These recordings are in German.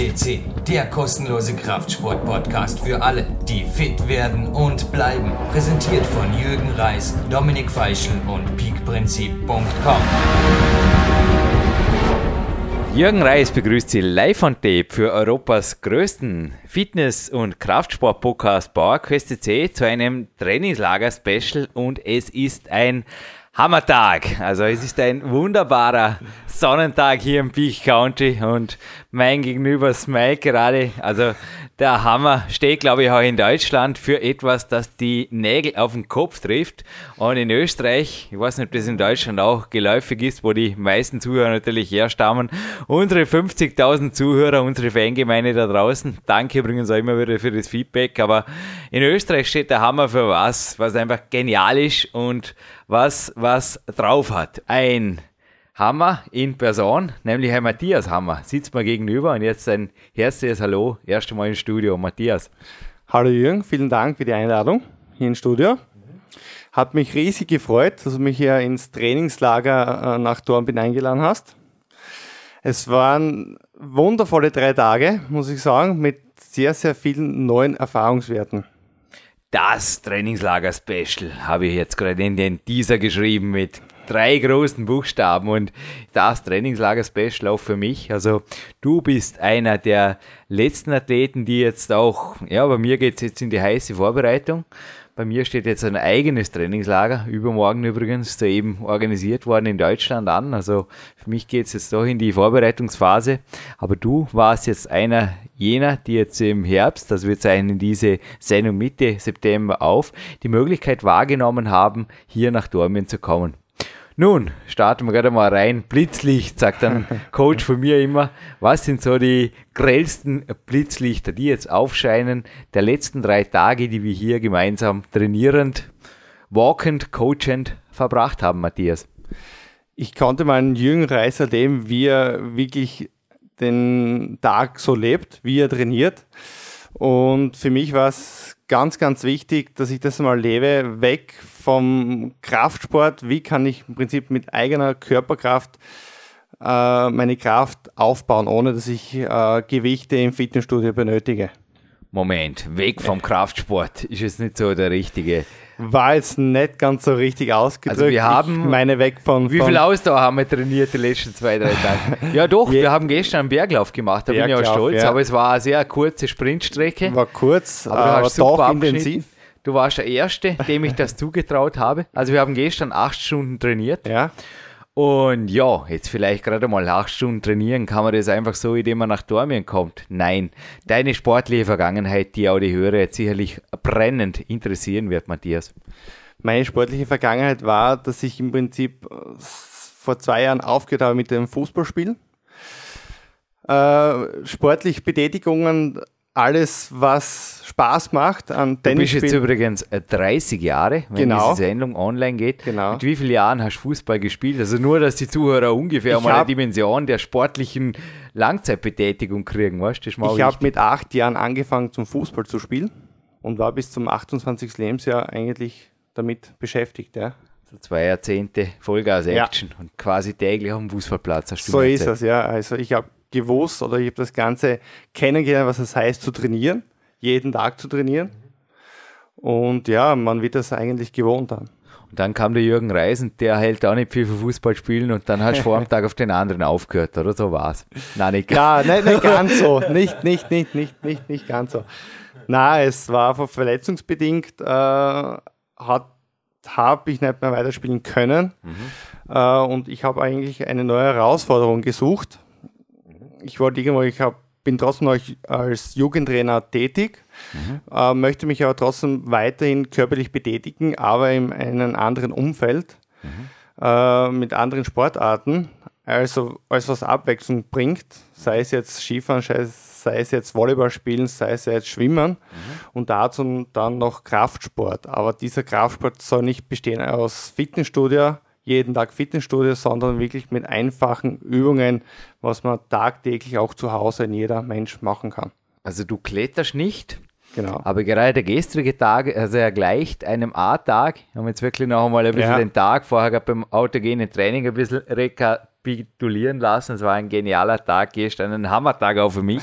FCC, der kostenlose Kraftsport-Podcast für alle, die fit werden und bleiben. Präsentiert von Jürgen Reis, Dominik Feischl und peakprinzip.com. Jürgen Reis begrüßt Sie live on tape für Europas größten Fitness- und Kraftsport-Podcast PowerQuest C zu einem Trainingslager-Special und es ist ein Hammertag. Also es ist ein wunderbarer Sonnentag hier im Peak County und mein Gegenüber smilet gerade. Also der Hammer steht, glaube ich, auch in Deutschland für etwas, das die Nägel auf den Kopf trifft. Und in Österreich, ich weiß nicht, ob das in Deutschland auch geläufig ist, wo die meisten Zuhörer natürlich herstammen. Unsere 50.000 Zuhörer, unsere Fangemeinde da draußen. Danke übrigens auch immer wieder für das Feedback. Aber in Österreich steht der Hammer für was, was einfach genial ist und was, was drauf hat. Ein Hammer in Person, nämlich Herr Matthias Hammer, sitzt mir gegenüber und jetzt ein herzliches Hallo, erst einmal im Studio. Matthias. Hallo Jürgen, vielen Dank für die Einladung hier ins Studio. Hat mich riesig gefreut, dass du mich hier ins Trainingslager äh, nach Dornbin eingeladen hast. Es waren wundervolle drei Tage, muss ich sagen, mit sehr, sehr vielen neuen Erfahrungswerten. Das Trainingslager-Special habe ich jetzt gerade in den Teaser geschrieben mit drei großen Buchstaben und das Trainingslager-Special auch für mich. Also du bist einer der letzten Athleten, die jetzt auch, ja, bei mir geht es jetzt in die heiße Vorbereitung. Bei mir steht jetzt ein eigenes Trainingslager, übermorgen übrigens, da eben organisiert worden in Deutschland an. Also für mich geht es jetzt doch in die Vorbereitungsphase. Aber du warst jetzt einer jener, die jetzt im Herbst, wird sein in diese Sendung Mitte September auf, die Möglichkeit wahrgenommen haben, hier nach Dormien zu kommen. Nun, starten wir gerade mal rein. Blitzlicht, sagt ein Coach von mir immer. Was sind so die grellsten Blitzlichter, die jetzt aufscheinen der letzten drei Tage, die wir hier gemeinsam trainierend, walkend, coachend verbracht haben, Matthias? Ich konnte meinen Jürgen Reis erleben, wie er wirklich den Tag so lebt, wie er trainiert. Und für mich war es ganz, ganz wichtig, dass ich das mal lebe, weg vom Kraftsport. Wie kann ich im Prinzip mit eigener Körperkraft äh, meine Kraft aufbauen, ohne dass ich äh, Gewichte im Fitnessstudio benötige? Moment, weg vom Kraftsport ist jetzt nicht so der richtige. War jetzt nicht ganz so richtig ausgedrückt. Also wir haben, ich meine weg von, Wie viel Ausdauer haben wir trainiert die letzten zwei, drei Tage? ja doch, wir haben gestern einen Berglauf gemacht, da Berglauf, bin ich auch stolz, ja. aber es war eine sehr kurze Sprintstrecke. War kurz, aber, aber doch intensiv. Du warst der Erste, dem ich das zugetraut habe. Also wir haben gestern acht Stunden trainiert. Ja. Und ja, jetzt vielleicht gerade mal acht Stunden trainieren, kann man das einfach so, indem man nach Dormien kommt? Nein. Deine sportliche Vergangenheit, die auch die Hörer jetzt sicherlich brennend interessieren wird, Matthias. Meine sportliche Vergangenheit war, dass ich im Prinzip äh, vor zwei Jahren aufgehört habe mit dem Fußballspielen. Äh, sportlich Betätigungen alles, was Spaß macht an Tennis. Du bist jetzt übrigens 30 äh, Jahre, wenn genau. diese Sendung online geht. Genau. Mit wie vielen Jahren hast du Fußball gespielt? Also nur, dass die Zuhörer ungefähr ich mal eine Dimension der sportlichen Langzeitbetätigung kriegen, weißt du? Ich habe mit acht Jahren angefangen zum Fußball zu spielen und war bis zum 28. Lebensjahr eigentlich damit beschäftigt. Ja. So zwei Jahrzehnte Vollgas-Action ja. und quasi täglich auf dem Fußballplatz. Hast du so ist es, ja. Also ich habe gewusst oder ich habe das Ganze kennengelernt, was es heißt zu trainieren, jeden Tag zu trainieren. Und ja, man wird das eigentlich gewohnt haben. Und dann kam der Jürgen Reisen, der hält auch nicht viel für Fußball spielen und dann hast du vor dem Tag auf den anderen aufgehört, oder so war's. Nein, nicht, ja, nicht, nicht ganz so. Nicht, nicht, nicht, nicht, nicht, nicht ganz so. Na, es war verletzungsbedingt, äh, habe ich nicht mehr weiterspielen können. Mhm. Äh, und ich habe eigentlich eine neue Herausforderung gesucht ich wollte irgendwo, ich hab, bin trotzdem noch als Jugendtrainer tätig, mhm. äh, möchte mich aber trotzdem weiterhin körperlich betätigen, aber in einem anderen Umfeld, mhm. äh, mit anderen Sportarten, also als was Abwechslung bringt, sei es jetzt Skifahren, sei es, sei es jetzt Volleyball spielen, sei es jetzt Schwimmen mhm. und dazu dann noch Kraftsport. Aber dieser Kraftsport soll nicht bestehen aus Fitnessstudio, jeden Tag Fitnessstudio, sondern wirklich mit einfachen Übungen, was man tagtäglich auch zu Hause in jeder Mensch machen kann. Also du kletterst nicht, Genau. Aber gerade der gestrige Tag, also er gleicht einem A-Tag. Wir haben jetzt wirklich noch einmal ein bisschen Ja. den Tag vorher beim autogenen Training ein bisschen rekapitulieren lassen. Es war ein genialer Tag gestern, ein Hammertag auch für mich.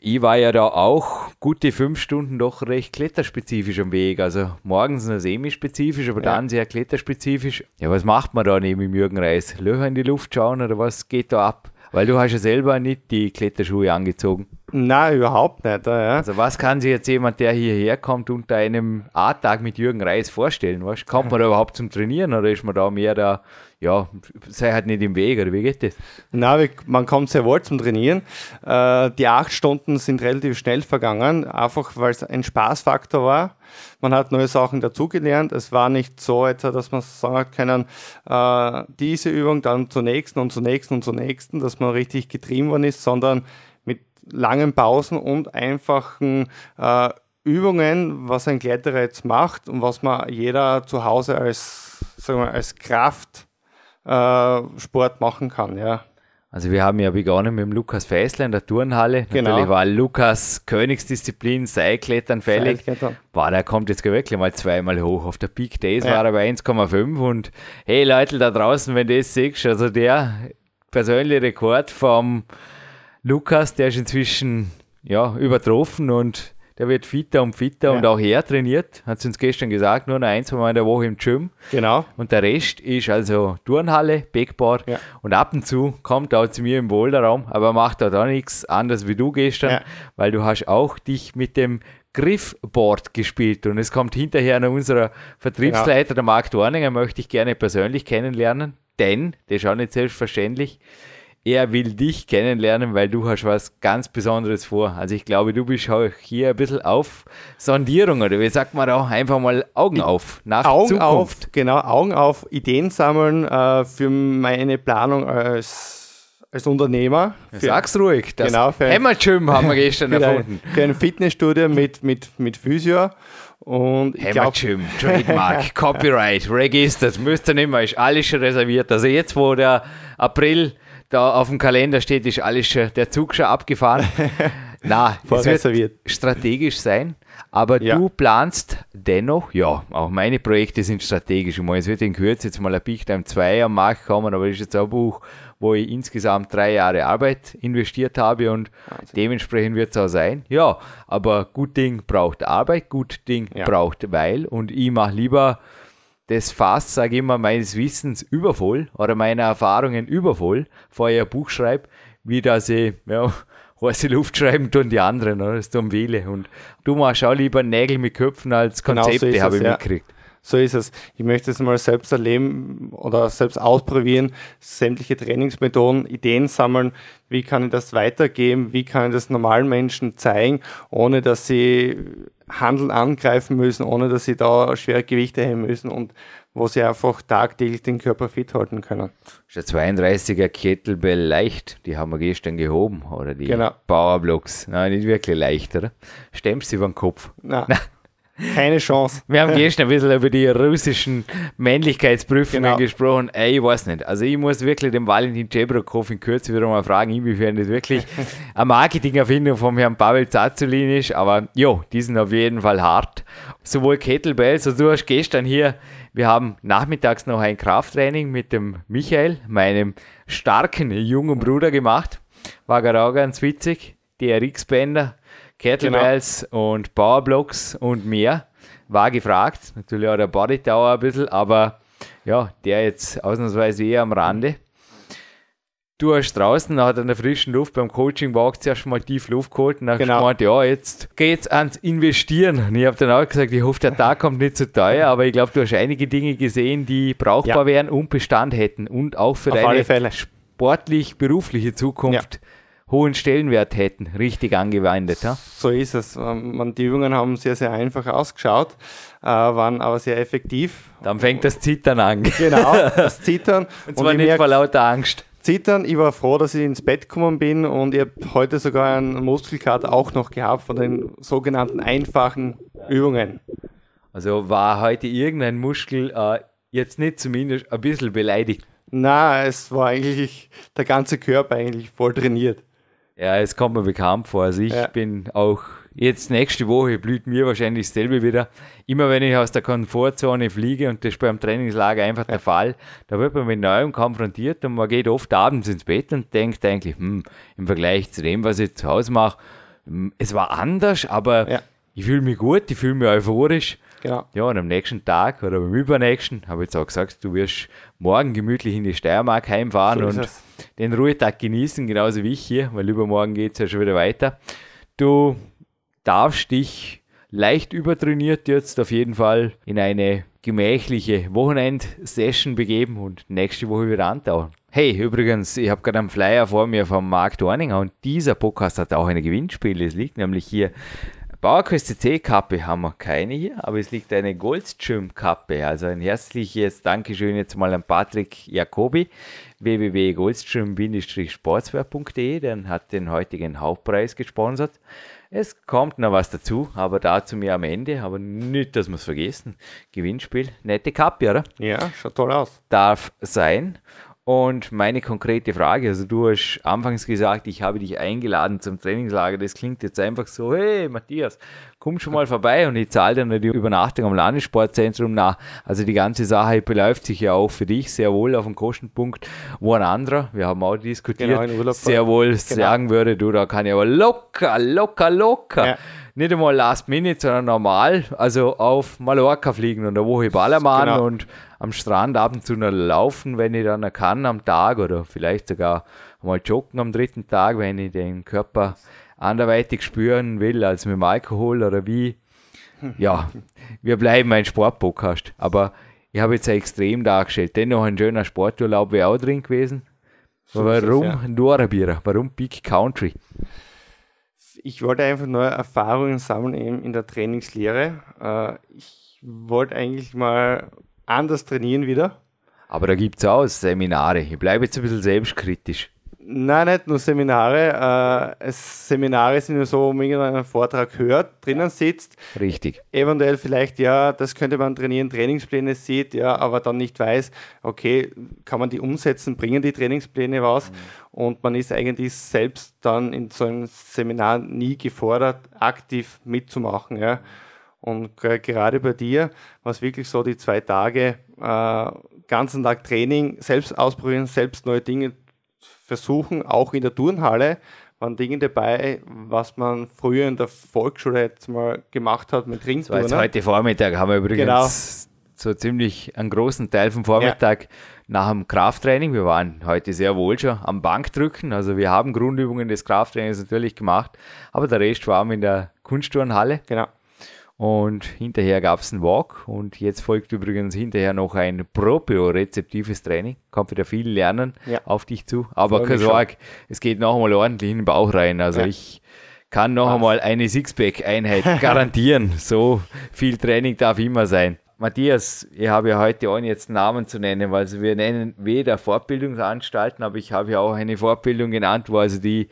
Ich war ja da auch gute fünf Stunden doch recht kletterspezifisch am Weg. Also morgens noch semispezifisch, aber Ja. dann sehr kletterspezifisch. Ja, was macht man da neben dem Jürgen Reis? Löcher in die Luft schauen oder was geht da ab? Weil du hast ja selber nicht die Kletterschuhe angezogen. Nein, überhaupt nicht. Ja. Also was kann sich jetzt jemand, der hierher kommt, unter einem A-Tag mit Jürgen Reis vorstellen? Was? Kommt man da überhaupt zum Trainieren oder ist man da mehr da, ja, sei halt nicht im Weg oder wie geht das? Na, man kommt sehr wohl zum Trainieren. Äh, die acht Stunden sind relativ schnell vergangen, einfach weil es ein Spaßfaktor war. Man hat neue Sachen dazugelernt. Es war nicht so, jetzt, dass man sagen können, äh, diese Übung dann zur nächsten und zur nächsten und zur nächsten, dass man richtig getrieben worden ist, sondern langen Pausen und einfachen äh, Übungen, was ein Kletterer jetzt macht und was man jeder zu Hause als, sagen wir, als Kraft äh, machen kann, ja. Also wir haben ja begonnen mit dem Lukas Fäßler in der Turnhalle. Genau. Natürlich war Lukas Königsdisziplin, Seilklettern fällig. Seilklettern. Boah, der kommt jetzt wirklich mal zweimal hoch. Auf der Peak Days Ja. war er bei 1,5 und hey Leute da draußen, wenn du das siehst, also der persönliche Rekord vom Lukas, der ist inzwischen ja, übertroffen und der wird fitter und fitter Ja. und auch er trainiert, hat sie uns gestern gesagt, nur noch ein, zwei Mal in der Woche im Gym. Genau. Und der Rest ist also Turnhalle, Backboard Ja. und ab und zu kommt er auch zu mir im Boulderraum, aber macht da nichts anderes wie du gestern, Ja. weil du hast auch dich mit dem Griffboard gespielt und es kommt hinterher noch unser Vertriebsleiter, der Marc Dorninger, möchte ich gerne persönlich kennenlernen, denn, das ist auch nicht selbstverständlich, er will dich kennenlernen, weil du hast was ganz Besonderes vor. Also ich glaube, du bist auch hier ein bisschen auf Sondierung oder wie sagt man auch, einfach mal Augen auf nach Augen Zukunft. auf, genau, Augen auf, Ideen sammeln äh, für meine Planung als, als Unternehmer. Für, Sag's ruhig. Das Genau, für- Hammer-Gym haben wir gestern für, erfunden. ein, für ein Fitnessstudio mit, mit, mit Physio. Und ich glaube, Hammer-Gym, Trademark, Copyright, registered, müsst ihr nicht mehr, ist alles schon reserviert. Also jetzt, wo der April da auf dem Kalender steht, ist alles schon, der Zug schon abgefahren. Na, es wird strategisch sein, aber Ja. du planst dennoch, ja, auch meine Projekte sind strategisch. Ich meine, es wird in Kürze jetzt mal ein Big Time 2 am Markt kommen, aber das ist jetzt auch ein Buch, wo ich insgesamt drei Jahre Arbeit investiert habe und dementsprechend wird es auch sein. Ja, aber gut Ding braucht Arbeit, gut Ding Ja. braucht Weil und ich mache lieber das Fass, sage ich immer, meines Wissens übervoll oder meiner Erfahrungen übervoll, ich ein Buch schreibe, wie dass ich, ja, heiße Luft schreiben tun die anderen, oder? das tun viele. Und du machst auch lieber Nägel mit Köpfen als Genau so Konzepte, habe ich ja. mitgekriegt. So ist es. Ich möchte es mal selbst erleben oder selbst ausprobieren, sämtliche Trainingsmethoden, Ideen sammeln, wie kann ich das weitergeben, wie kann ich das normalen Menschen zeigen, ohne dass sie Handeln angreifen müssen, ohne dass sie da schwere Gewichte heben müssen und wo sie einfach tagtäglich den Körper fit halten können. Das ist der 32er Kettlebell leicht, die haben wir gestern gehoben, oder die Genau. Powerblocks. Nein, nicht wirklich leicht, oder? Stemmst du über den Kopf. Na, keine Chance. Wir haben gestern ein bisschen über die russischen Männlichkeitsprüfungen Genau. gesprochen. Ey, ich weiß nicht. Also ich muss wirklich den Valentin Cebrokov in Kürze wieder mal fragen, inwiefern das wirklich eine Marketingerfindung vom Herrn Pavel Zazulin ist. Aber jo, die sind auf jeden Fall hart. Sowohl Kettlebells, also du hast gestern hier, wir haben nachmittags noch ein Krafttraining mit dem Michael, meinem starken jungen Bruder gemacht. War gerade auch ganz witzig. Die Kettlebells und Powerblocks und mehr. War gefragt. Natürlich auch der Body Tower ein bisschen, aber ja, der jetzt ausnahmsweise eher am Rande. Du hast draußen, hat in der frischen Luft beim Coaching Walk zuerst mal tief Luft geholt und dann Genau. gemeint, ja, jetzt geht's ans Investieren. Und ich habe dann auch gesagt, ich hoffe, der Tag kommt nicht zu teuer, aber ich glaube, du hast einige Dinge gesehen, die brauchbar Ja. wären und Bestand hätten und auch für Auf deine sportlich-berufliche Zukunft hohen Stellenwert hätten, richtig angewendet. Ja? So ist es. Ähm, man- Die Übungen haben sehr, sehr einfach ausgeschaut, äh, waren aber sehr effektiv. Dann fängt das Zittern an. Genau, das Zittern. Und zwar ich nicht vor lauter Angst. Zittern, ich war froh, dass ich ins Bett gekommen bin und ich habe heute sogar einen Muskelkater auch noch gehabt von den sogenannten einfachen Übungen. Also war heute irgendein Muskel äh, jetzt nicht zumindest ein bisschen beleidigt. Na, es war eigentlich der ganze Körper eigentlich voll trainiert. Ja, es kommt mir bekannt vor. Also ich Ja. bin auch jetzt nächste Woche blüht mir wahrscheinlich dasselbe wieder. Immer wenn ich aus der Komfortzone fliege und das ist beim Trainingslager einfach der Fall, da wird man mit Neuem konfrontiert und man geht oft abends ins Bett und denkt eigentlich, hm, im Vergleich zu dem, was ich zu Hause mache, hm, es war anders, aber ja. ich fühle mich gut, ich fühle mich euphorisch. Genau. Ja, und am nächsten Tag oder beim übernächsten habe ich jetzt auch gesagt, du wirst morgen gemütlich in die Steiermark heimfahren so und es. den Ruhetag genießen, genauso wie ich hier, weil übermorgen geht es ja schon wieder weiter. Du darfst dich leicht übertrainiert jetzt auf jeden Fall in eine gemächliche Wochenend-Session begeben und nächste Woche wieder antauchen. Hey, übrigens, ich habe gerade einen Flyer vor mir vom Marc Dorninger und dieser Podcast hat auch eine Gewinnspiel. Es liegt nämlich hier PowerQuest C-Kappe haben wir keine hier, aber es liegt eine Goldstream-Kappe. Also ein herzliches Dankeschön jetzt mal an Patrick Jacobi, www.goldstream-sportswear.de, der hat den heutigen Hauptpreis gesponsert. Es kommt noch was dazu, aber dazu mir am Ende, aber nicht, dass wir es vergessen. Gewinnspiel, nette Kappe, oder? Ja, schaut toll aus. Darf sein. Und meine konkrete Frage, also du hast anfangs gesagt, ich habe dich eingeladen zum Trainingslager. Das klingt jetzt einfach so, hey Matthias, komm schon mal vorbei und ich zahle dir die Übernachtung am Landessportzentrum nach. Also die ganze Sache beläuft sich ja auch für dich sehr wohl auf den Kostenpunkt, wo ein anderer, wir haben auch diskutiert, genau, sehr wohl genau. sagen würde, du, da kann ich aber locker, locker, locker. Ja nicht einmal Last Minute, sondern normal, also auf Mallorca fliegen und eine Woche Ballermann genau. und am Strand ab und zu noch laufen, wenn ich dann kann am Tag oder vielleicht sogar mal joggen am dritten Tag, wenn ich den Körper anderweitig spüren will als mit dem Alkohol oder wie. Ja, wir bleiben ein Sportpodcast, aber ich habe jetzt extrem dargestellt. Dennoch ein schöner Sporturlaub wäre auch drin gewesen. So Warum es, ja. Norabira? Warum Big Country? ich wollte einfach neue Erfahrungen sammeln eben in der Trainingslehre. Äh, ich wollte eigentlich mal anders trainieren wieder. Aber da gibt es auch Seminare. Ich bleibe jetzt ein bisschen selbstkritisch. Nein, nicht nur Seminare. Äh, Seminare sind ja so, wo man einen Vortrag hört, drinnen sitzt. Richtig. Eventuell vielleicht, ja, das könnte man trainieren, Trainingspläne sieht, ja, aber dann nicht weiß, okay, kann man die umsetzen, bringen die Trainingspläne was? Mhm. Und man ist eigentlich selbst dann in so einem Seminar nie gefordert, aktiv mitzumachen, ja. Und gerade bei dir war es wirklich so, die zwei Tage, äh, ganzen Tag Training, selbst ausprobieren, selbst neue Dinge versuchen, auch in der Turnhalle, waren Dinge dabei, was man früher in der Volksschule jetzt mal gemacht hat mit Ringturnen. So heute Vormittag haben wir übrigens genau. so ziemlich einen großen Teil vom Vormittag ja. nach dem Krafttraining. Wir waren heute sehr wohl schon am Bankdrücken. Also wir haben Grundübungen des Krafttrainings natürlich gemacht, aber der Rest war in der Kunstturnhalle. Genau. Und hinterher gab es einen Walk und jetzt folgt übrigens hinterher noch ein propriorezeptives Training. Kommt wieder viel lernen ja. auf dich zu. Aber keine Sorge, es geht noch einmal ordentlich in den Bauch rein. Also ja. ich kann noch Was? einmal eine Sixpack-Einheit garantieren. so viel Training darf immer sein. Matthias, ich habe ja heute ohne jetzt Namen zu nennen, weil wir nennen weder Fortbildungsanstalten, aber ich habe ja auch eine Fortbildung genannt, wo also die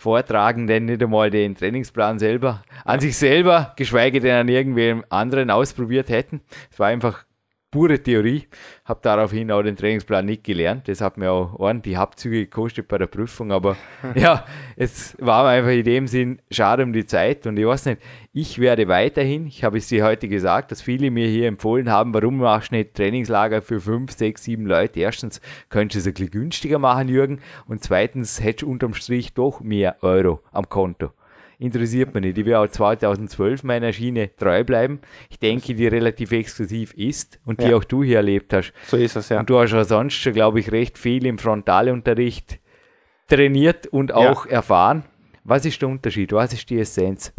Vortragenden nicht einmal den Trainingsplan selber an sich selber, geschweige denn an irgendwem anderen ausprobiert hätten. Es war einfach pure Theorie, habe daraufhin auch den Trainingsplan nicht gelernt. Das hat mir auch ordentlich Abzüge gekostet bei der Prüfung, aber ja, es war einfach in dem Sinn schade um die Zeit. Und ich weiß nicht, ich werde weiterhin, ich habe es dir heute gesagt, dass viele mir hier empfohlen haben, warum machst du nicht Trainingslager für fünf, sechs, sieben Leute? Erstens könntest du es ein bisschen günstiger machen, Jürgen, und zweitens hättest du unterm Strich doch mehr Euro am Konto interessiert mich nicht. Ich will auch 2012 meiner Schiene treu bleiben. Ich denke, die relativ exklusiv ist und die ja. auch du hier erlebt hast. So ist es, ja. Und du hast auch sonst schon, glaube ich, recht viel im Frontalunterricht trainiert und auch ja. erfahren. Was ist der Unterschied? Was ist die Essenz?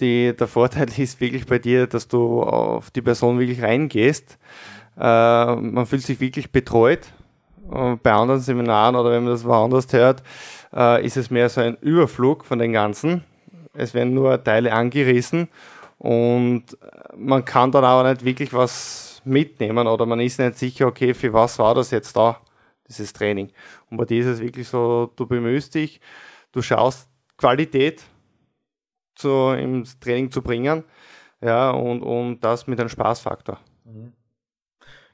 Die, der Vorteil ist wirklich bei dir, dass du auf die Person wirklich reingehst. Äh, man fühlt sich wirklich betreut. Bei anderen Seminaren oder wenn man das woanders hört, äh, ist es mehr so ein Überflug von den Ganzen. Es werden nur Teile angerissen und man kann dann auch nicht wirklich was mitnehmen oder man ist nicht sicher, okay, für was war das jetzt da, dieses Training. Und bei dir ist es wirklich so, du bemühst dich, du schaust Qualität zu, im Training zu bringen, ja, und, und das mit einem Spaßfaktor. Mhm.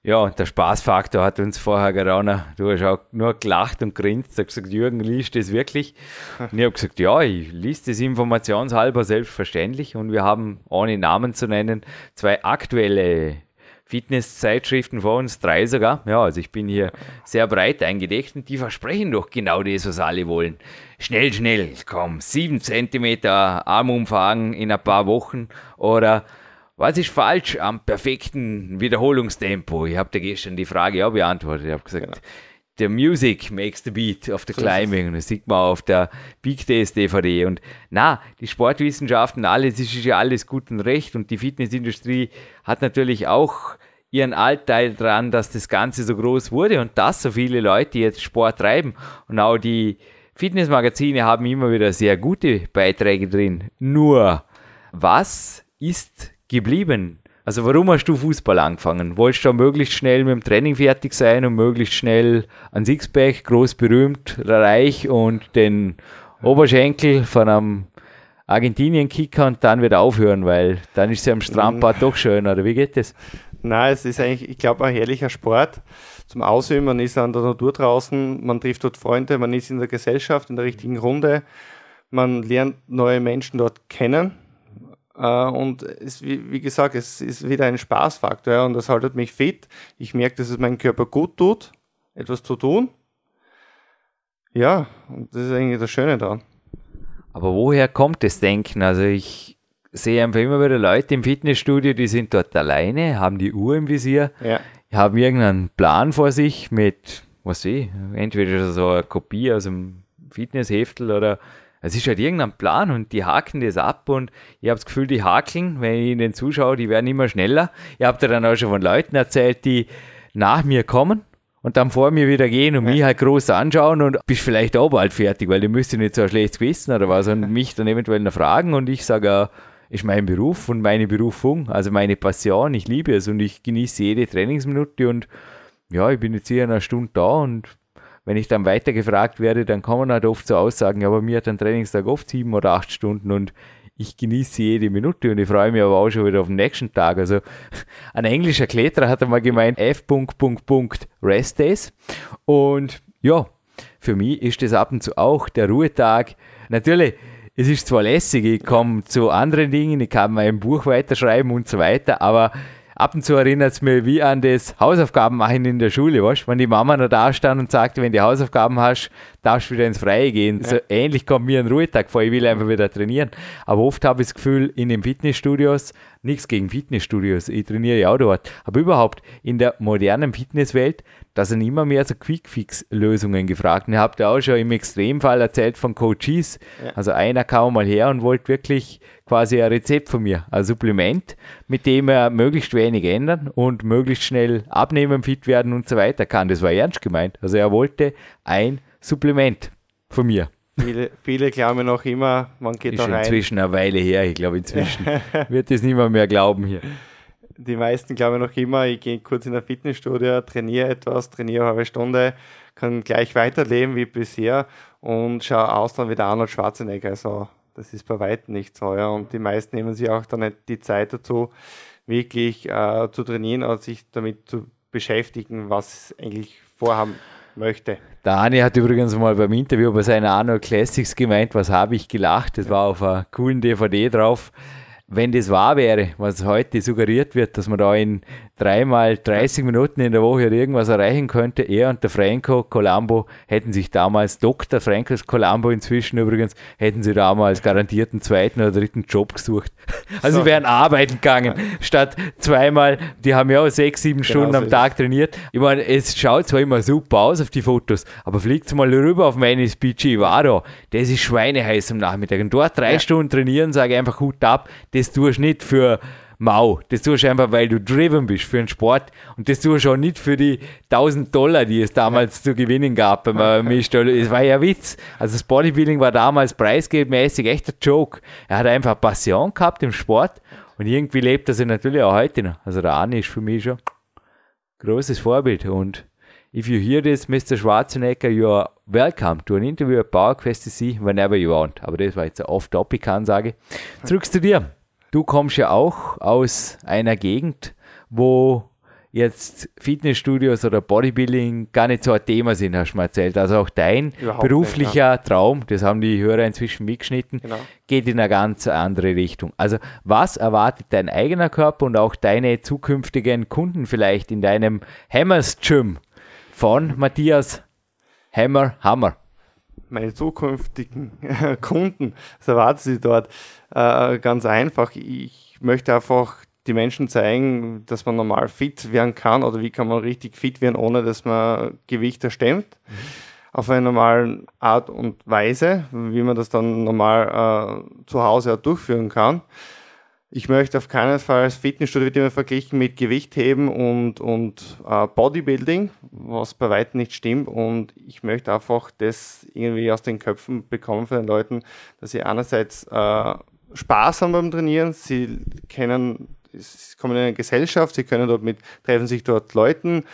Ja, und der Spaßfaktor hat uns vorher gerade du hast auch nur gelacht und grinst, hast gesagt, Jürgen, liest das wirklich? Und ich habe gesagt, ja, ich liest das informationshalber selbstverständlich und wir haben, ohne Namen zu nennen, zwei aktuelle Fitnesszeitschriften vor uns, drei sogar. Ja, also ich bin hier sehr breit eingedeckt und die versprechen doch genau das, was alle wollen. Schnell, schnell, komm, sieben Zentimeter Armumfang in ein paar Wochen oder was ist falsch am perfekten Wiederholungstempo? Ich habe dir gestern die Frage auch beantwortet. Ich habe gesagt, genau. the music makes the beat of the so climbing. Und das sieht man auf der Big Days DVD. Und na, die Sportwissenschaften, alles ist ja alles gut und recht. Und die Fitnessindustrie hat natürlich auch ihren Anteil daran, dass das Ganze so groß wurde und dass so viele Leute jetzt Sport treiben. Und auch die Fitnessmagazine haben immer wieder sehr gute Beiträge drin. Nur, was ist geblieben? Also warum hast du Fußball angefangen? Wolltest du möglichst schnell mit dem Training fertig sein und möglichst schnell ein Sixpack, groß berühmt, reich und den Oberschenkel von einem Argentinien-Kicker und dann wieder aufhören, weil dann ist es ja am Strandbad doch schön, oder wie geht das? Nein, es ist eigentlich, ich glaube, ein herrlicher Sport zum Ausüben. Man ist an der Natur draußen, man trifft dort Freunde, man ist in der Gesellschaft, in der richtigen Runde, man lernt neue Menschen dort kennen und es, wie, gesagt, es ist wieder ein Spaßfaktor und das haltet mich fit. Ich merke, dass es meinem Körper gut tut, etwas zu tun. Ja, und das ist eigentlich das Schöne daran. Aber woher kommt das Denken? Also ich sehe einfach immer wieder Leute im Fitnessstudio, die sind dort alleine, haben die Uhr im Visier, ja. haben irgendeinen Plan vor sich mit, was weiß ich, entweder so eine Kopie aus dem Fitnessheftel oder es ist halt irgendein Plan und die haken das ab und ich habe das Gefühl, die hakeln, wenn ich ihnen zuschaue, die werden immer schneller. Ich habe dann auch schon von Leuten erzählt, die nach mir kommen und dann vor mir wieder gehen und ja. mich halt groß anschauen und bist vielleicht auch bald fertig, weil die müsste nicht so ein schlechtes Gewissen oder was und mich dann eventuell noch fragen und ich sage, ist mein Beruf und meine Berufung, also meine Passion, ich liebe es und ich genieße jede Trainingsminute und ja, ich bin jetzt hier eine Stunde da und wenn ich dann weiter gefragt werde, dann kommen halt oft so Aussagen, ja, bei mir hat ein Trainingstag oft sieben oder acht Stunden und ich genieße jede Minute und ich freue mich aber auch schon wieder auf den nächsten Tag. Also ein englischer Kletterer hat einmal gemeint, F. Rest Days. Und ja, für mich ist das ab und zu auch der Ruhetag. Natürlich, es ist zwar lässig, ich komme zu anderen Dingen, ich kann mein Buch weiterschreiben und so weiter, aber ab und zu erinnert es mich wie an das Hausaufgaben machen in der Schule, weißt Wenn die Mama noch da stand und sagte, wenn du Hausaufgaben hast, darfst du wieder ins Freie gehen. Ja. So ähnlich kommt mir ein Ruhetag vor, ich will einfach wieder trainieren. Aber oft habe ich das Gefühl, in den Fitnessstudios, nichts gegen Fitnessstudios, ich trainiere ja auch dort, aber überhaupt in der modernen Fitnesswelt, da sind immer mehr so Quick-Fix-Lösungen gefragt. Und ihr habt ja auch schon im Extremfall erzählt von Coaches. Ja. Also einer kam mal her und wollte wirklich quasi ein Rezept von mir, ein Supplement, mit dem er möglichst wenig ändern und möglichst schnell abnehmen, fit werden und so weiter kann. Das war ernst gemeint. Also er wollte ein Supplement von mir. Viele, viele glauben noch immer, man geht ist da rein. inzwischen eine Weile her. Ich glaube, inzwischen wird es niemand mehr glauben hier. Die meisten glauben noch immer, ich gehe kurz in der Fitnessstudio, trainiere etwas, trainiere eine halbe Stunde, kann gleich weiterleben wie bisher und schaue aus dann wie der Arnold Schwarzenegger. Also das ist bei weitem nicht. Ja. Und die meisten nehmen sich auch dann nicht die Zeit dazu, wirklich äh, zu trainieren und sich damit zu beschäftigen, was eigentlich vorhaben möchte. Der Ani hat übrigens mal beim Interview bei seiner Arnold Classics gemeint, was habe ich gelacht, das war auf einer coolen DVD drauf wenn das wahr wäre, was heute suggeriert wird, dass man da in dreimal 30 Minuten in der Woche irgendwas erreichen könnte, er und der Franco Colombo hätten sich damals, Dr. Franco Colombo inzwischen übrigens, hätten sie damals garantierten zweiten oder dritten Job gesucht. Also so. sie wären arbeiten gegangen, statt zweimal, die haben ja auch sechs, sieben genau Stunden so am Tag trainiert. Ich meine, es schaut zwar immer super aus auf die Fotos, aber fliegt mal rüber auf meine Speech Vado, das ist schweineheiß am Nachmittag. Und dort drei ja. Stunden trainieren, sage ich einfach Hut ab, das tust du nicht für Mau. Das tust du einfach, weil du driven bist für den Sport. Und das tust du auch nicht für die 1000 Dollar, die es damals zu gewinnen gab beim. Es war ja Witz. Also das Bodybuilding war damals preisgeldmäßig echt ein Joke. Er hat einfach Passion gehabt im Sport und irgendwie lebt er sich natürlich auch heute noch. Also der Arne ist für mich schon ein großes Vorbild. Und if you hear this, Mr. Schwarzenegger, you are welcome to an interview at PowerQuest CC whenever you want. Aber das war jetzt eine Off-Topic-Ansage. Zurück zu dir. Du kommst ja auch aus einer Gegend, wo jetzt Fitnessstudios oder Bodybuilding gar nicht so ein Thema sind, hast du mir erzählt. Also auch dein Überhaupt beruflicher nicht, ja. Traum, das haben die Hörer inzwischen mitgeschnitten, Genau. geht in eine ganz andere Richtung. Also was erwartet dein eigener Körper und auch deine zukünftigen Kunden vielleicht in deinem Hammers Gym von Matthias Hammer Hammer? meine zukünftigen Kunden, was erwarten sie dort? Äh, ganz einfach. Ich möchte einfach die Menschen zeigen, dass man normal fit werden kann oder wie kann man richtig fit werden, ohne dass man Gewichte stemmt. Auf eine normale Art und Weise, wie man das dann normal äh, zu Hause auch durchführen kann. Ich möchte auf keinen Fall das Fitnessstudio wird immer verglichen mit Gewichtheben und, und äh, Bodybuilding, was bei weitem nicht stimmt. Und ich möchte einfach das irgendwie aus den Köpfen bekommen von den Leuten, dass sie einerseits äh, Spaß haben beim Trainieren, sie kennen, sie kommen in eine Gesellschaft, sie können dort mit, treffen sich dort Leuten,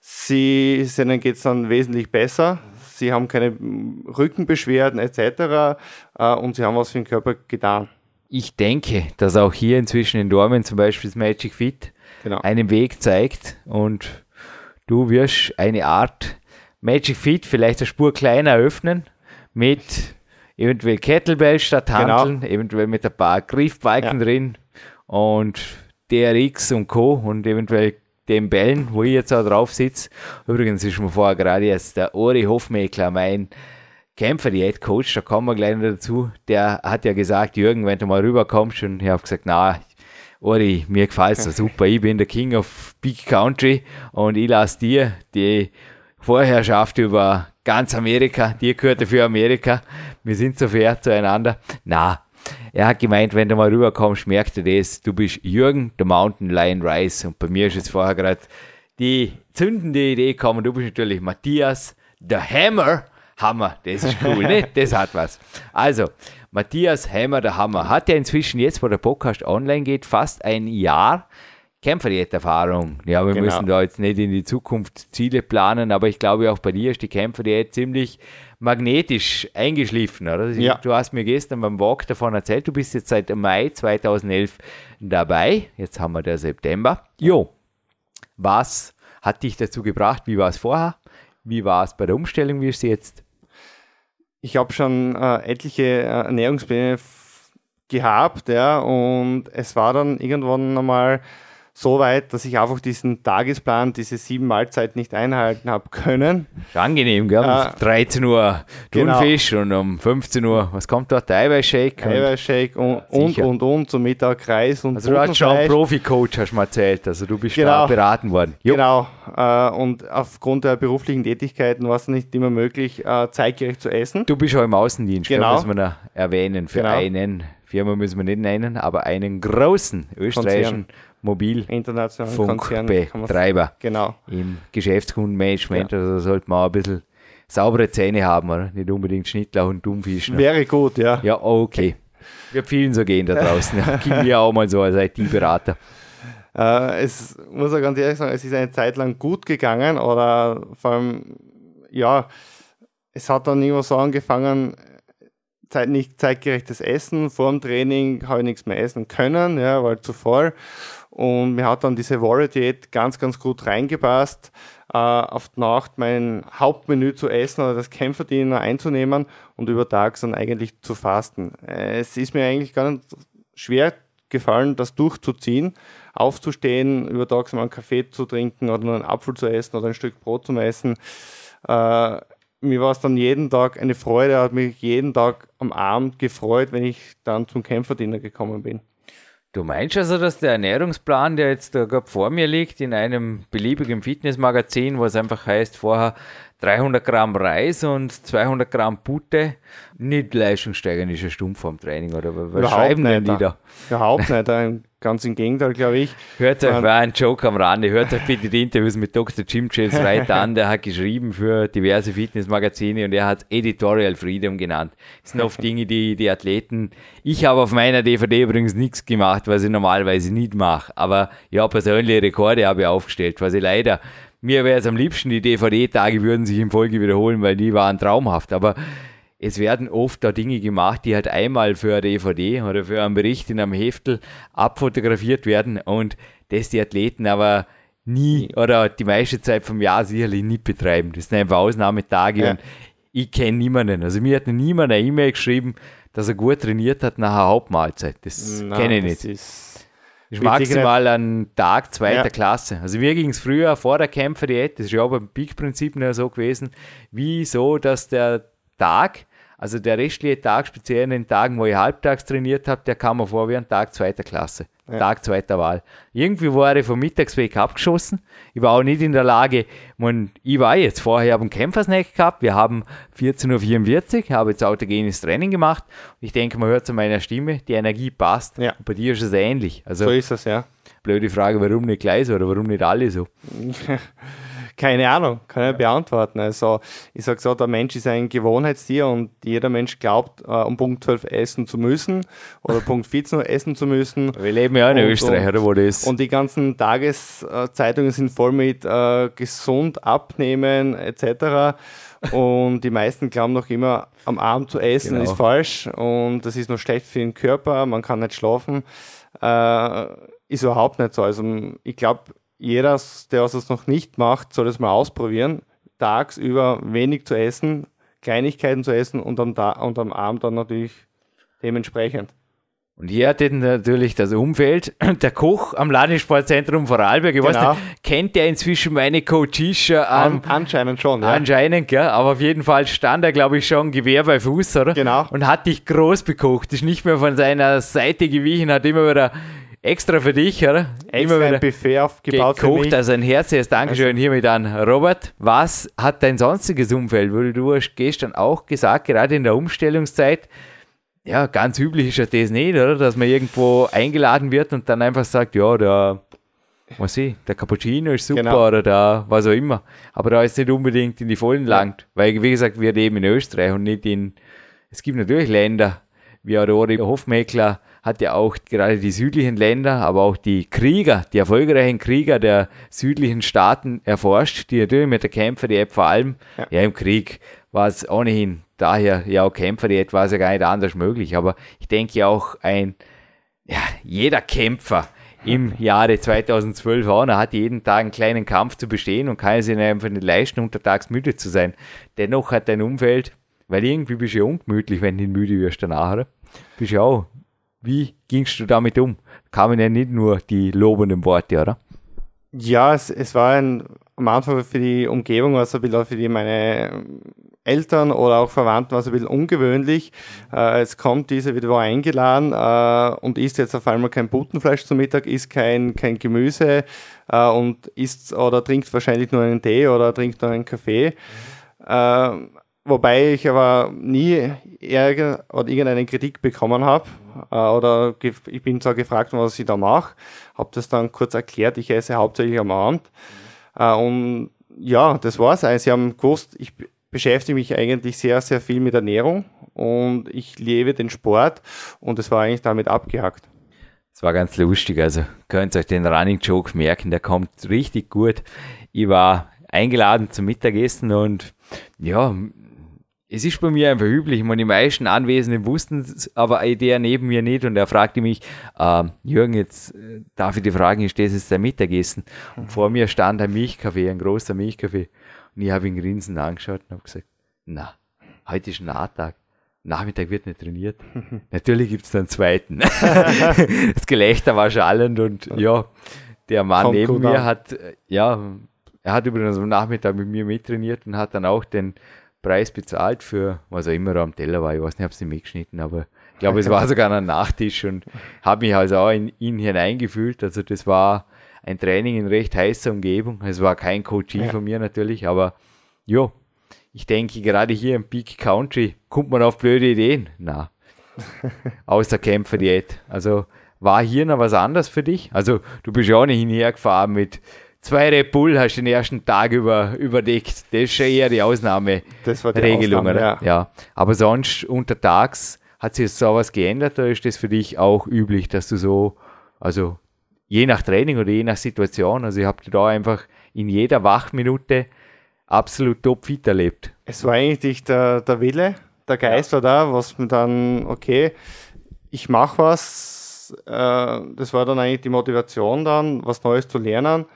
sie, denen geht es dann wesentlich besser, sie haben keine Rückenbeschwerden etc. Äh, und sie haben was für den Körper getan. Ich denke, dass auch hier inzwischen in Dormen zum Beispiel das Magic Fit Genau. einen Weg zeigt und du wirst eine Art Magic Fit vielleicht eine Spur kleiner öffnen mit eventuell Kettlebell statt Genau. Handeln, eventuell mit ein paar Griffbalken Ja. drin und DRX und Co. und eventuell den Bällen, wo ich jetzt auch drauf sitze. Übrigens ist mir vorher gerade jetzt der Ori Hofmeckler, mein Kämpfer-Diät-Coach, da kommen wir gleich noch dazu, der hat ja gesagt, Jürgen, wenn du mal rüberkommst, und ich habe gesagt, na, Ori, mir gefällt es super, ich bin der King of Big Country und ich lasse dir die Vorherrschaft über ganz Amerika, dir gehört für Amerika, wir sind so fair zueinander. Na, er hat gemeint, wenn du mal rüberkommst, merkt er das, du bist Jürgen, der Mountain Lion Rice. Und bei mir ist jetzt vorher gerade die zündende Idee gekommen, du bist natürlich Matthias, der Hammer, Hammer, das ist cool, ne? Das hat was. Also, Matthias Hammer, der Hammer, hat ja inzwischen jetzt, wo der Podcast online geht, fast ein Jahr Kämpferdiät-Erfahrung. Ja, wir Genau. müssen da jetzt nicht in die Zukunft Ziele planen, aber ich glaube auch bei dir ist die Kämpferdiät ziemlich magnetisch eingeschliffen, oder? Ja. Du hast mir gestern beim Walk davon erzählt, du bist jetzt seit Mai 2011 dabei. Jetzt haben wir der September. Jo, was hat dich dazu gebracht? Wie war es vorher? Wie war es bei der Umstellung? Wie ist sie jetzt? Ich habe schon äh, etliche äh, Ernährungspläne gehabt, ja, und es war dann irgendwann einmal so weit, dass ich einfach diesen Tagesplan, diese sieben Mahlzeiten nicht einhalten habe können. Angenehm, gell? Um Äh, 13 Uhr genau. Thunfisch und um 15 Uhr, was kommt dort? Eiweißshake. und- Eiweißshake und, und, sicher. und, und, zum Mittag Reis und Also du hast schon einen. Profi-Coach, hast du mir erzählt. Also du bist da Genau. beraten worden. Jo. Genau. Äh, und aufgrund der beruflichen Tätigkeiten war es nicht immer möglich, äh, zeitgerecht zu essen. Du bist auch im Außendienst? Genau. muss man da erwähnen. Für Genau. einen, Firma müssen wir nicht nennen, aber einen großen österreichischen Konzern. Kann man's- Mobilfunkbetreiber Genau. im Geschäftskundenmanagement. Also sollte man auch ein bisschen saubere Zähne haben, oder? Nicht unbedingt Schnittlauch und Dummfisch. ne? Wäre gut, ja. Ja, okay. Wird vielen so gehen da draußen. Ja. Ging mir auch mal so als IT-Berater. Äh, es muss auch ganz ehrlich sagen, es ist eine Zeit lang gut gegangen oder vor allem, ja, es hat dann irgendwo so angefangen, Zeit, nicht zeitgerechtes Essen. Vor dem Training habe ich nichts mehr essen können, ja, war zu voll. Und mir hat dann diese Warrior-Diät ganz, ganz gut reingepasst, äh, auf die Nacht mein Hauptmenü zu essen oder das Kämpferdiener einzunehmen und über Tags dann eigentlich zu fasten. Äh, es ist mir eigentlich gar nicht schwer gefallen, das durchzuziehen, aufzustehen, über Tags mal einen Kaffee zu trinken oder nur einen Apfel zu essen oder ein Stück Brot zu essen. Äh, mir war es dann jeden Tag eine Freude, hat mich jeden Tag am Abend gefreut, wenn ich dann zum Kämpferdiener gekommen bin. Du meinst also, dass der Ernährungsplan, der jetzt da gerade vor mir liegt, in einem beliebigen Fitnessmagazin, wo es einfach heißt, vorher 300 Gramm Reis und 200 Gramm Butte, nicht leistungssteigernd ist, eine Stumpf Training, oder was Überhaupt schreiben denn die nicht. da? Überhaupt nicht, ganz im Gegenteil, glaube ich. Hört euch, war ein Joke am Rande, hört euch bitte die Interviews mit Dr. Jim Chase weiter an, der hat geschrieben für diverse Fitnessmagazine und er hat Editorial Freedom genannt. Das sind oft Dinge, die die Athleten, ich habe auf meiner DVD übrigens nichts gemacht, was ich normalerweise nicht mache, aber ja, persönliche Rekorde habe ich aufgestellt, was ich leider, mir wäre es am liebsten, die DVD-Tage würden sich in Folge wiederholen, weil die waren traumhaft, aber es werden oft da Dinge gemacht, die halt einmal für eine DVD oder für einen Bericht in einem Heftel abfotografiert werden und das die Athleten aber nie oder die meiste Zeit vom Jahr sicherlich nicht betreiben. Das sind einfach Ausnahmetage Ja. und ich kenne niemanden. Also mir hat niemand eine E-Mail geschrieben, dass er gut trainiert hat nach einer Hauptmahlzeit. Das kenne ich nicht. Ist, Das ist Wird maximal ein Tag zweiter Ja. Klasse. Also mir ging es früher vor der Kämpferdiät, das ist ja auch beim Peak-Prinzip noch so gewesen, wie so, dass der Tag, also der restliche Tag, speziell in den Tagen, wo ich halbtags trainiert habe, der kam mir vor wie ein Tag zweiter Klasse. Tag zweiter Wahl. Irgendwie war ich vom Mittagsweg abgeschossen. Ich war auch nicht in der Lage, man, ich war jetzt vorher, ich habe einen Kämpfersnack gehabt, wir haben 14.44 Uhr, habe jetzt autogenes Training gemacht ich denke, man hört zu meiner Stimme, die Energie passt. Ja. Und bei dir ist es ähnlich. Also so ist es, ja. blöde Frage, warum nicht gleich so oder warum nicht alle so? Keine Ahnung, kann ich beantworten. Also, ich sage so, der Mensch ist ein Gewohnheitstier und jeder Mensch glaubt, äh, um Punkt 12 essen zu müssen oder Punkt 14 Uhr essen zu müssen. Wir leben ja auch in Und- Österreich, oder wo das ist. Und die ganzen Tageszeitungen sind voll mit äh, gesund abnehmen etc. Und die meisten glauben noch immer, am Abend zu essen Genau. ist falsch und das ist nur schlecht für den Körper, man kann nicht schlafen. Äh, ist überhaupt nicht so. Also ich glaube, jeder, der es noch nicht macht, soll es mal ausprobieren, tagsüber wenig zu essen, Kleinigkeiten zu essen und am, Ta und am Abend dann natürlich dementsprechend. Und hier hat natürlich das Umfeld, der Koch am Landessportzentrum Vorarlberg, ich weiß Genau. nicht, kennt der inzwischen meine Coaches schon An, am anscheinend schon, ja. Anscheinend, gell? aber auf jeden Fall stand er, glaube ich, schon Gewehr bei Fuß, oder? Genau. Und hat dich groß bekocht, ist nicht mehr von seiner Seite gewichen, hat immer wieder extra für dich, oder? Extra immer ein Buffet aufgebaut gekocht, also ein herzliches Dankeschön hiermit an Robert. Was hat dein sonstiges Umfeld? Weil du hast gestern auch gesagt, gerade in der Umstellungszeit, ja, ganz üblich ist ja das nicht, oder? Dass man irgendwo eingeladen wird und dann einfach sagt, ja, der, was ich, der Cappuccino ist super Genau. oder der, was auch immer. Aber da ist nicht unbedingt in die Vollen langt. Weil, wie gesagt, wir leben in Österreich und nicht in, es gibt natürlich Länder, wie Aurori Hofmeckler hat ja auch gerade die südlichen Länder, aber auch die Krieger, die erfolgreichen Krieger der südlichen Staaten erforscht, die natürlich mit der Kämpfer, die App vor allem, ja. Ja. im Krieg war es ohnehin, daher ja auch Kämpfer, die war es ja gar nicht anders möglich, aber ich denke auch ein, ja, jeder Kämpfer im Jahre 2012 auch, er hat jeden Tag einen kleinen Kampf zu bestehen und kann es sich einfach nicht leisten, untertags müde zu sein. Dennoch hat dein Umfeld, weil irgendwie bist du ja ungemütlich, wenn du müde wirst danach, oder? Bist ja auch. Wie gingst du damit um? Kamen ja nicht nur die lobenden Worte, oder? Ja, es, es war ein, am Anfang für die Umgebung, war es ein bisschen auch für die, meine Eltern oder auch Verwandten war es ein bisschen ungewöhnlich. Äh, jetzt kommt dieser wieder wo eingeladen äh, und isst jetzt auf einmal kein Buttenfleisch zum Mittag, isst kein, kein Gemüse äh, und isst oder trinkt wahrscheinlich nur einen Tee oder trinkt nur einen Kaffee. Äh, wobei ich aber nie Ärger oder irgendeine Kritik bekommen habe. Äh, oder ich bin zwar gefragt was ich da mache, habe das dann kurz erklärt, ich esse hauptsächlich am Abend. Äh, und ja, das war's. Sie haben gewusst, ich be- beschäftige mich eigentlich sehr, sehr viel mit Ernährung und ich lebe den Sport und es war eigentlich damit abgehakt. Es war ganz lustig, also könnt ihr euch den Running Joke merken, der kommt richtig gut. Ich war eingeladen zum Mittagessen und ja, es ist bei mir einfach üblich. Ich meine, die meisten Anwesenden wussten es, aber der neben mir nicht und er fragte mich, ähm, Jürgen, jetzt äh, darf ich dich fragen, ist das jetzt dein Mittagessen? Und vor mir stand ein Milchkaffee, ein großer Milchkaffee. Und ich habe ihn grinsend angeschaut und habe gesagt, na, heute ist ein Nahtag. Nachmittag wird nicht trainiert. Natürlich gibt es einen zweiten. das Gelächter war schallend und ja, der Mann Kommt neben mir an. hat, äh, ja, er hat übrigens am Nachmittag mit mir mittrainiert und hat dann auch den Preis bezahlt für was auch immer am Teller war. Ich weiß nicht, ob sie mitgeschnitten, aber ich glaube, es war sogar ein Nachtisch und habe mich also auch in ihn hineingefühlt. Also das war ein Training in recht heißer Umgebung. Es war kein Coaching Ja. von mir natürlich, aber ja, ich denke, gerade hier im Peak Country kommt man auf blöde Ideen. Na, außer Kämpferdiät. Also war hier noch was anderes für dich? Also du bist ja auch nicht hinhergefahren mit zwei Red Bull, hast den ersten Tag über, überdeckt. Das ist schon eher die Ausnahme. Das war die Regelung, Ausnahme, oder? ja. Ja. Aber sonst untertags hat sich so was geändert oder ist das für dich auch üblich, dass du so, also je nach Training oder je nach Situation, also ich habe da einfach in jeder Wachminute absolut topfit erlebt. Es war eigentlich der, der Wille, der Geist war da, was mir dann, okay, ich mache was. Äh, das war dann eigentlich die Motivation dann, was Neues zu lernen.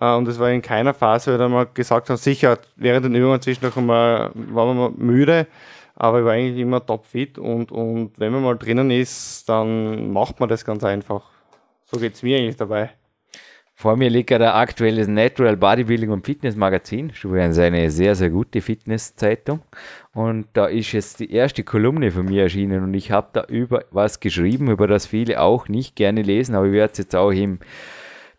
Äh, und es war in keiner Phase, wo wir gesagt haben, sicher, während den Übungen zwischendurch einmal, waren wir müde, aber ich war eigentlich immer topfit und, und wenn man mal drinnen ist, dann macht man das ganz einfach. So geht es mir eigentlich dabei. Vor mir liegt ein aktuelles Natural Bodybuilding und Fitness Magazin. Übrigens eine sehr, sehr gute Fitnesszeitung. Und da ist jetzt die erste Kolumne von mir erschienen und ich habe da über was geschrieben, über das viele auch nicht gerne lesen, aber ich werde es jetzt auch im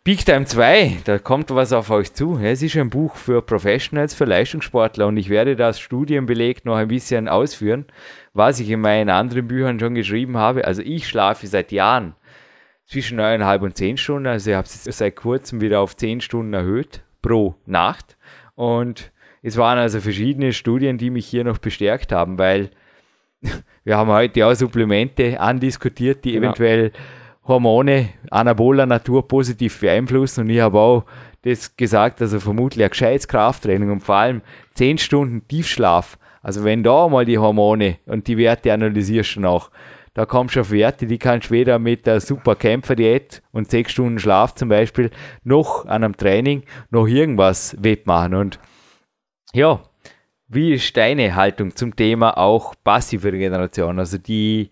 Peak Time 2, da kommt was auf euch zu. Es ist ein Buch für Professionals, für Leistungssportler und ich werde das studienbelegt noch ein bisschen ausführen, was ich in meinen anderen Büchern schon geschrieben habe. Also ich schlafe seit Jahren zwischen 9,5 und 10 Stunden. Also ich habe es seit kurzem wieder auf 10 Stunden erhöht pro Nacht. Und es waren also verschiedene Studien, die mich hier noch bestärkt haben, weil wir haben heute auch Supplemente andiskutiert, die genau. eventuell Hormone anaboler Natur positiv beeinflussen. Und ich habe auch das gesagt, also vermutlich ein gescheites Krafttraining und vor allem 10 Stunden Tiefschlaf. Also wenn da mal die Hormone und die Werte analysierst du noch, da kommst du auf Werte, die kannst du weder mit der super Kämpferdiät und sechs Stunden Schlaf zum Beispiel noch an einem Training noch irgendwas wettmachen. Und ja, wie ist deine Haltung zum Thema auch passive Regeneration? Also die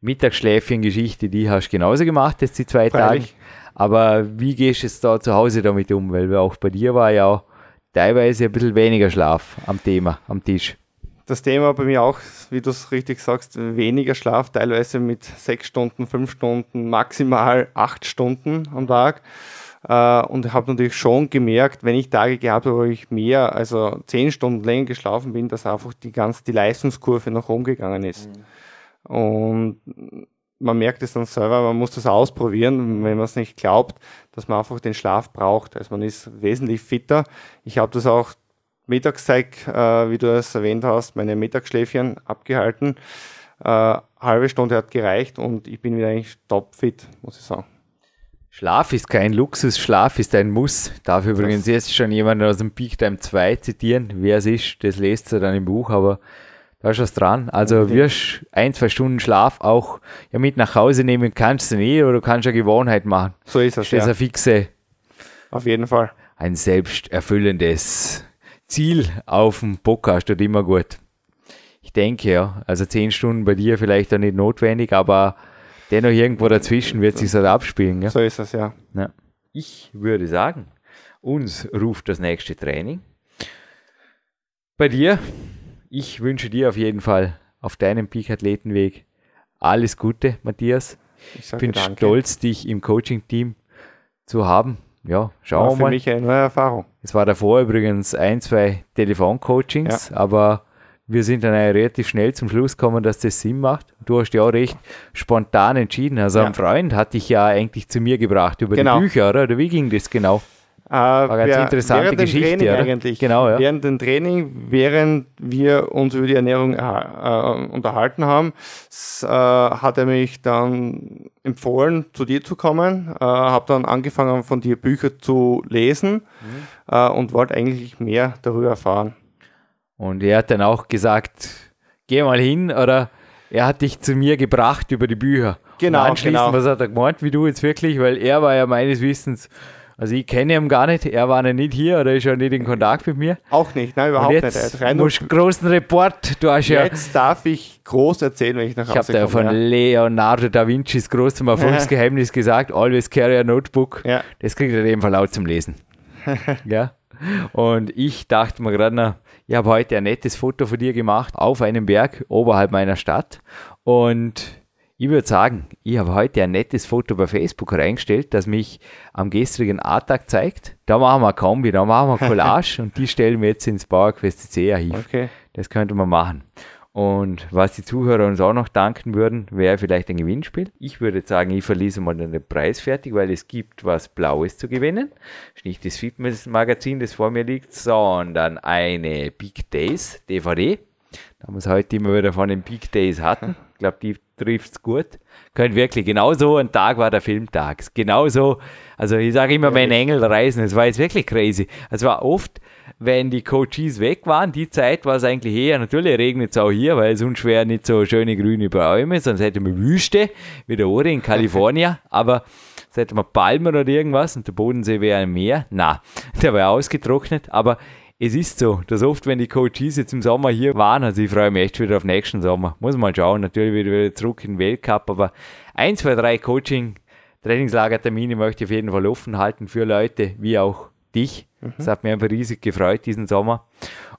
Mittagsschläfchen-Geschichte, die hast du genauso gemacht jetzt die zwei Tage. Aber wie gehst du jetzt da zu Hause damit um? Weil auch bei dir war ja teilweise ein bisschen weniger Schlaf am Thema, am Tisch das Thema bei mir auch, wie du es richtig sagst, weniger Schlaf, teilweise mit sechs Stunden, fünf Stunden, maximal acht Stunden am Tag. Äh, und habe natürlich schon gemerkt, wenn ich Tage gehabt habe, wo ich mehr, also zehn Stunden länger geschlafen bin, dass einfach die ganze die Leistungskurve nach oben gegangen ist. Mhm. Und man merkt es dann selber, man muss das ausprobieren, wenn man es nicht glaubt, dass man einfach den Schlaf braucht. Also man ist wesentlich fitter. Ich habe das auch Mittagszeit, äh, wie du es erwähnt hast, meine Mittagsschläfchen abgehalten. Äh, halbe Stunde hat gereicht und ich bin wieder eigentlich topfit, muss ich sagen. Schlaf ist kein Luxus, Schlaf ist ein Muss. Darf das übrigens jetzt schon jemand aus dem Peak Time 2 zitieren. Wer es ist, das lest ihr dann im Buch, aber da ist was dran. Also wirst ein, zwei Stunden Schlaf auch ja, mit nach Hause nehmen kannst du nie oder du kannst eine Gewohnheit machen. So ist es. Das ist ja. eine fixe. Auf jeden Fall. Ein selbsterfüllendes Ziel auf dem Podcast wird immer gut. Ich denke ja, also zehn Stunden bei dir vielleicht auch nicht notwendig, aber dennoch irgendwo dazwischen wird sich das abspielen. Ja? So ist es, ja. ja. Ich würde sagen, uns ruft das nächste Training. Bei dir, ich wünsche dir auf jeden Fall auf deinem Peak-Athletenweg alles Gute, Matthias. Ich, ich bin danke. stolz, dich im Coaching-Team zu haben ja, schauen wir mal. Für mich eine neue Erfahrung. Es war davor übrigens ein, zwei Telefoncoachings, ja. aber wir sind dann relativ schnell zum Schluss gekommen, dass das Sinn macht. Du hast ja auch recht spontan entschieden. Also ja. ein Freund hat dich ja eigentlich zu mir gebracht über genau. die Bücher, oder? Oder wie ging das genau? Äh, War ganz wir, interessante Geschichte, Training oder? eigentlich. Genau, ja. Während dem Training, während wir uns über die Ernährung äh, äh unterhalten haben, äh, hat er mich dann empfohlen, zu dir zu kommen. Äh, habe dann angefangen, von dir Bücher zu lesen mhm. äh, und wollte eigentlich mehr darüber erfahren. Und er hat dann auch gesagt, geh mal hin oder er hat dich zu mir gebracht über die Bücher. Genau, und anschließend, genau. was hat er gemeint, wie du jetzt wirklich, weil er war ja meines Wissens also ich kenne ihn gar nicht, er war noch nicht hier oder ist ja nicht in Kontakt mit mir. Auch nicht, nein, überhaupt Und jetzt nicht. Du musst großen Report, du hast ja... Jetzt darf ich groß erzählen, wenn ich nach Hause komme. Ich habe ja von Leonardo da Vincis großem Erfolgsgeheimnis gesagt, always carry a notebook. Ja. Das kriegt er in dem Fall auch zum Lesen. ja. Und ich dachte mir gerade noch, ich habe heute ein nettes Foto von dir gemacht auf einem Berg oberhalb meiner Stadt. Und ich würde sagen, ich habe heute ein nettes Foto bei Facebook reingestellt, das mich am gestrigen A-Tag zeigt. Da machen wir Kombi, da machen wir Collage und die stellen wir jetzt ins PowerQuest C Archiv. Okay. Das könnte man machen. Und was die Zuhörer uns auch noch danken würden, wäre vielleicht ein Gewinnspiel. Ich würde sagen, ich verließe mal den Preis fertig, weil es gibt was Blaues zu gewinnen. Nicht das Fitness-Magazin, das vor mir liegt, sondern eine Big Days DVD. Da wir es heute immer wieder von den Big Days hatten. Ich glaube, die trifft es gut. Könnt wirklich, genauso ein Tag war der Filmtag. Genauso, also ich sage immer, wenn Engel reisen, es war jetzt wirklich crazy. Es war oft, wenn die Coaches weg waren, die Zeit war es eigentlich eher, natürlich regnet es auch hier, weil sonst wäre nicht so schöne grüne Bäume, sonst hätte man Wüste, wie der Ori in Kalifornien, aber Da hätte man Palmen oder irgendwas und der Bodensee wäre ein Meer. Na, der war ausgetrocknet, aber es ist so, dass oft, wenn die Coaches jetzt im Sommer hier waren, also ich freue mich echt wieder auf nächsten Sommer, muss man schauen, natürlich wieder, wieder zurück in den Weltcup, aber ein, zwei, drei Coaching, Trainingslagertermine möchte ich auf jeden Fall offen halten für Leute wie auch dich. Mhm. Das hat mich einfach riesig gefreut diesen Sommer.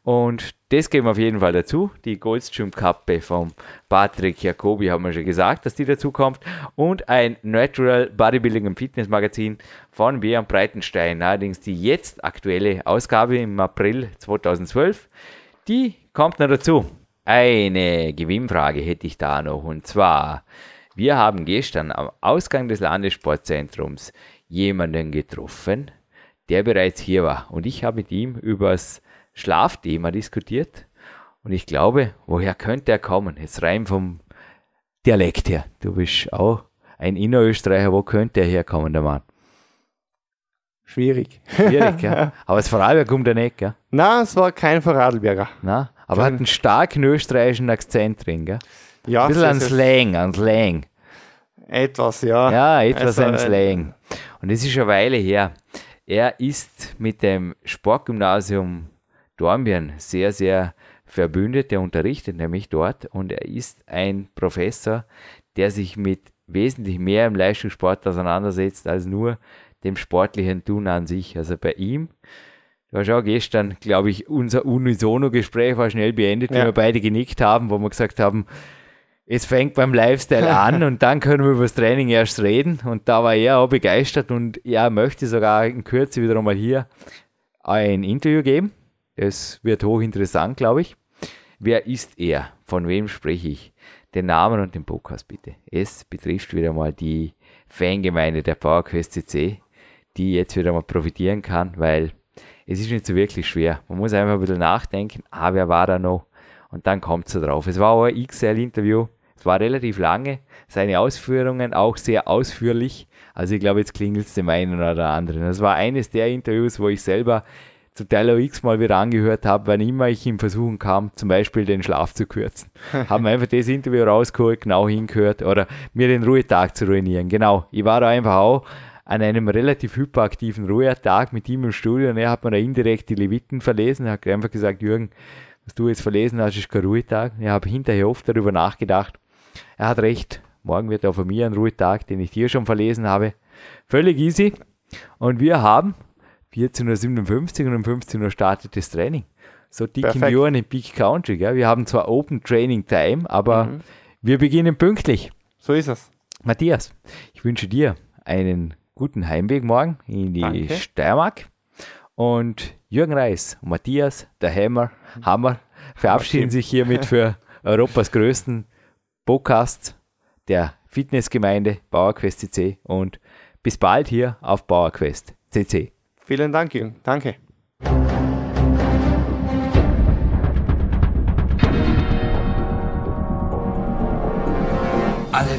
Und das geben wir auf jeden Fall dazu. Die Goldstream-Kappe vom Patrick Jacobi haben wir schon gesagt, dass die dazu kommt. Und ein Natural Bodybuilding und Fitness Magazin von Björn Breitenstein. Allerdings die jetzt aktuelle Ausgabe im April 2012. Die kommt noch dazu. Eine Gewinnfrage hätte ich da noch. Und zwar, wir haben gestern am Ausgang des Landessportzentrums jemanden getroffen, der bereits hier war. Und ich habe mit ihm übers Schlafthema diskutiert. Und ich glaube, woher könnte er kommen? Jetzt rein vom Dialekt her. Du bist auch ein Innerösterreicher. Wo könnte er herkommen, der Mann? Schwierig. Schwierig, ja. Aber das Vorarlberg kommt er nicht, gell? Nein, es war kein Vorarlberger. Na, aber kein. hat einen starken österreichischen Akzent drin, gell? Ja. Ein bisschen an Slang, an Slang. Etwas, ja. Ja, etwas also, an Slang. Und es ist eine Weile her. Er ist mit dem Sportgymnasium Dornbirn sehr, sehr verbündet. Der unterrichtet nämlich dort und er ist ein Professor, der sich mit wesentlich mehr im Leistungssport auseinandersetzt als nur dem sportlichen Tun an sich. Also bei ihm, du hast auch gestern, glaube ich, unser Unisono-Gespräch war schnell beendet, ja. wir beide genickt haben, wo wir gesagt haben, es fängt beim Lifestyle an und dann können wir über das Training erst reden. Und da war er auch begeistert und er möchte sogar in Kürze wieder einmal hier ein Interview geben. Es wird hochinteressant, glaube ich. Wer ist er? Von wem spreche ich? Den Namen und den Podcast bitte. Es betrifft wieder mal die Fangemeinde der PowerQuest CC, die jetzt wieder mal profitieren kann, weil es ist nicht so wirklich schwer. Man muss einfach ein bisschen nachdenken, ah, wer war da noch? Und dann kommt es so drauf. Es war auch ein XL-Interview. Es war relativ lange. Seine Ausführungen auch sehr ausführlich. Also ich glaube, jetzt klingelt es dem einen oder anderen. Das war eines der Interviews, wo ich selber zum Teil auch x-mal wieder angehört habe, wann immer ich ihm versuchen kam, zum Beispiel den Schlaf zu kürzen. haben einfach das Interview rausgeholt, genau hingehört oder mir den Ruhetag zu ruinieren. Genau, ich war da einfach auch an einem relativ hyperaktiven Ruhetag mit ihm im Studio und er hat mir da indirekt die Leviten verlesen. Er hat einfach gesagt, Jürgen, was du jetzt verlesen hast, ist kein Ruhetag. Ich habe hinterher oft darüber nachgedacht. Er hat recht. Morgen wird auch von mir ein Ruhetag, den ich dir schon verlesen habe. Völlig easy. Und wir haben 14.57 Uhr und um 15 Uhr startet das Training. So dick Perfekt. im Jahr in Peak Country. Gell? Wir haben zwar Open Training Time, aber mhm. wir beginnen pünktlich. So ist es. Matthias, ich wünsche dir einen guten Heimweg morgen in die Danke. Steiermark. Und Jürgen Reis und Matthias, der Hammer, Hammer, verabschieden sich hiermit für Europas größten Podcast der Fitnessgemeinde PowerQuest CC und bis bald hier auf PowerQuest CC. Vielen Dank, Jürgen. Danke.